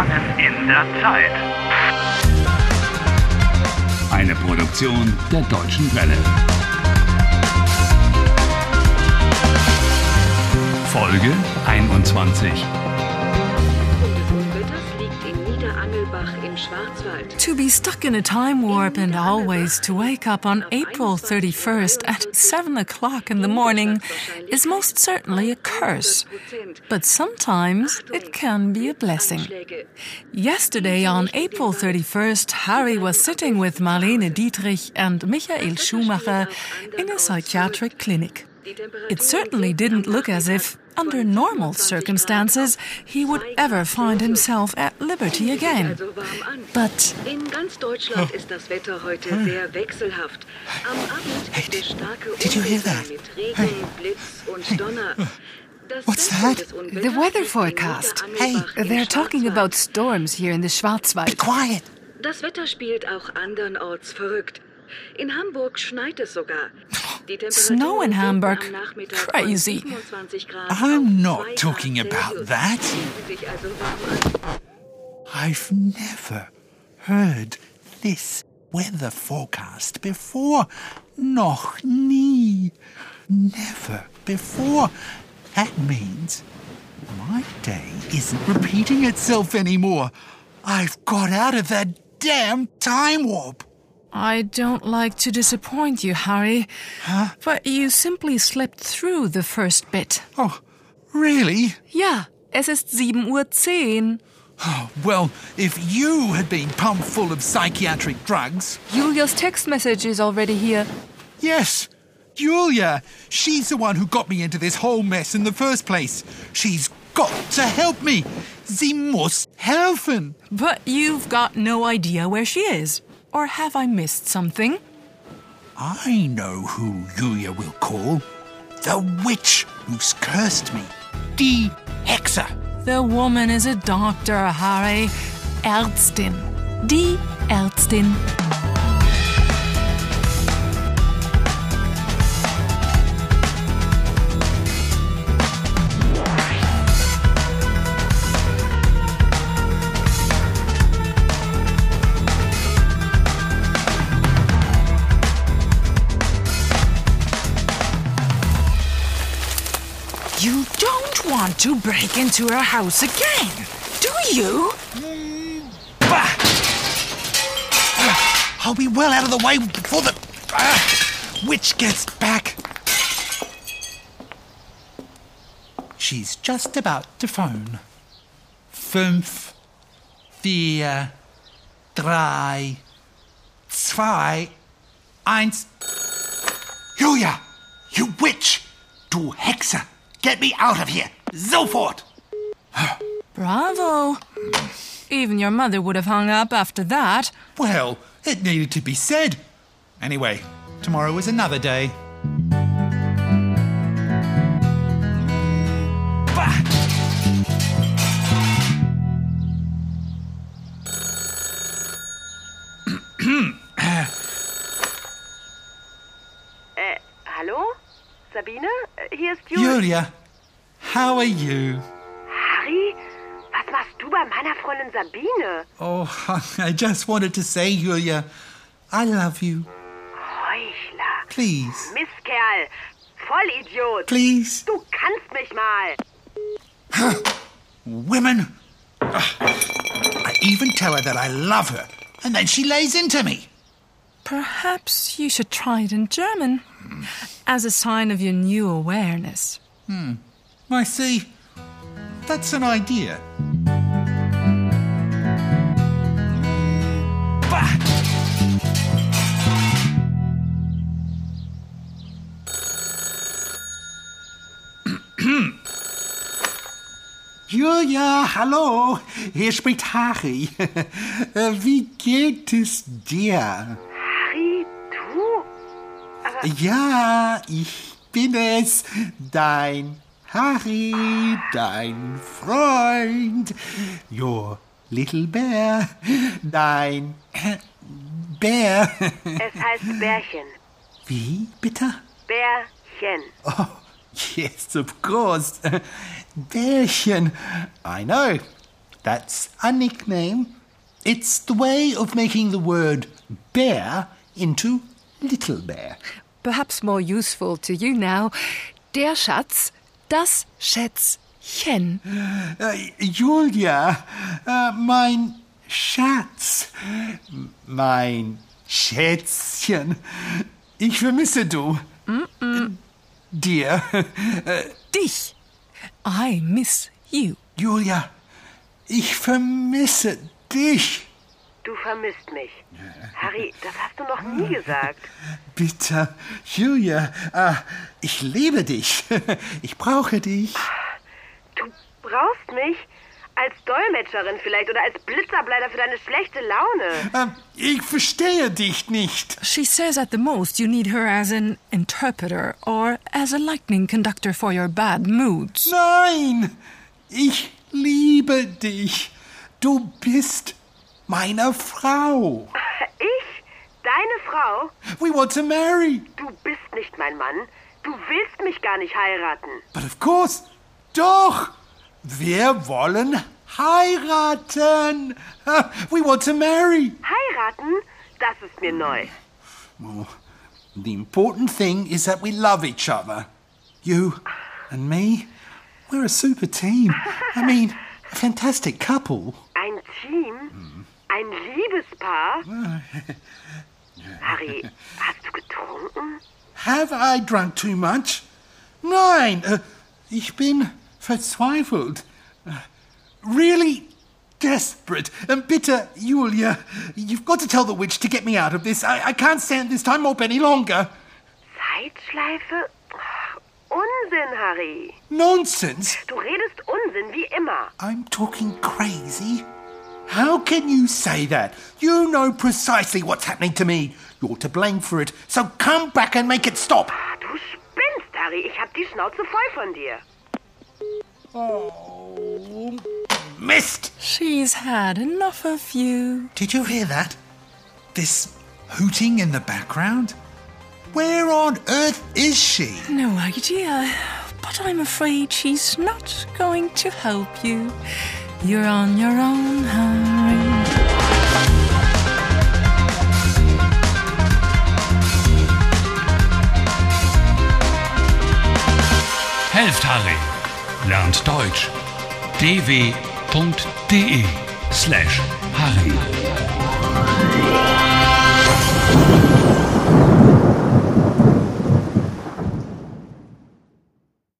Gefangen in der Zeit. Eine Produktion der Deutschen Welle. Folge 21. To be stuck in a time warp and always to wake up on April 31st at 7 o'clock in the morning is most certainly a curse. But sometimes it can be a blessing. Yesterday on April 31st, Harry was sitting with Marlene Dietrich and Michael Schumacher in a psychiatric clinic. It certainly didn't look as if, under normal circumstances, he would ever find himself at liberty again. Also warm an. But In ganz Deutschland ist das Wetter heute sehr wechselhaft. Am Abend gibt es starke did you hear that? mit Regen, Blitz und Donner. What's that? the weather forecast. Hey, They're talking about storms here in the Schwarzwald. Be Quiet. Das Wetter spielt auch andernorts verrückt. In Hamburg schneit es sogar. Snow in Hamburg? sinken am Nachmittag von Crazy. I'm not talking about that. Ziehen Sie sich also warm an. I've never heard this weather forecast before. Noch nie. Never before. That means my day isn't repeating itself anymore. I've got out of that damn time warp. I don't like to disappoint you, Harry, but you simply slipped through the first bit. Oh, really? Yeah, es ist 7.10 Uhr. Oh, well, if you had been pumped full of psychiatric drugs, Julia's text message is already here. Yes, Julia. She's the one who got me into this whole mess in the first place. She's got to help me. Sie muss helfen. But you've got no idea where she is. Or have I missed something? I know who Julia will call. The witch who's cursed me. The Hexer. The woman is a doctor, Harry. Ärztin. Die Ärztin. You don't want to break into her house again, do you? Bah! I'll be well out of the way before the ah, witch gets back. She's just about to phone. Fünf, vier, drei, zwei, eins. Julia, you witch! Du Hexe! Get me out of here! Sofort! Bravo. Even your mother would have hung up after that. Well, it needed to be said. Anyway, tomorrow is another day. Hier ist Julia. Julia, how are you? Harry? Was machst du bei meiner Freundin Sabine? Oh, I just wanted to say, Julia, I love you. Heuchler. Please, Mistkerl. Vollidiot. please. Du kannst mich mal. Women. Ah. I even tell her that I love her, and then she lays into me. Perhaps you should try it in German hmm. As a sign of your new awareness. Hmm. I see. That's an idea. Julia, hallo, hier spricht Harry. Wie geht es dir? Ja, ich bin es, dein Harry, dein Freund, your little bear, dein Bär. Es heißt Bärchen. Wie bitte? Bärchen. Oh, yes, of course. Bärchen. I know. That's a nickname. It's the way of making the word bear into little bear. Perhaps more useful to you now. Der Schatz, das Schätzchen. Uh, Julia, uh, mein Schatz, mein Schätzchen, ich vermisse du. Dir. Dich. I miss you. Julia, ich vermisse dich. Du vermisst mich. Harry, das hast du noch nie gesagt. Bitte, Julia, äh, ich liebe dich. Ich brauche dich. Du brauchst mich? Als Dolmetscherin vielleicht oder als Blitzableiter für deine schlechte Laune. Äh, ich verstehe dich nicht. She says at the most you need her as an interpreter or as a lightning conductor for your bad moods. Nein, ich liebe dich. Du bist meine Frau. Ich? Deine Frau? We want to marry. Du bist nicht mein Mann. Du willst mich gar nicht heiraten. But of course, doch. Wir wollen heiraten. We want to marry. Heiraten? Das ist mir neu. Well, the important thing is that we love each other. You and me, we're a super team. I mean, a fantastic couple. Ein Liebespaar? Harry, hast du getrunken? Have I drunk too much? Nein, äh, ich bin verzweifelt. Äh, Really desperate. Äh, and bitter, Julia, you've got to tell the witch to get me out of this. I, I can't stand this time up any longer. Zeitschleife? Unsinn, Harry. Nonsense. Du redest Unsinn, wie immer. I'm talking crazy. How can you say that? You know precisely what's happening to me. You're to blame for it. So come back and make it stop. Ah, Du spinnst, Harry. Ich hab die Schnauze voll von dir. Oh, missed. She's had enough of you. Did you hear that? This hooting in the background? Where on earth is she? No idea, but I'm afraid she's not going to help you. You're on your own, Harry. Helft Harry. Lernt Deutsch. dw.de slash Harry.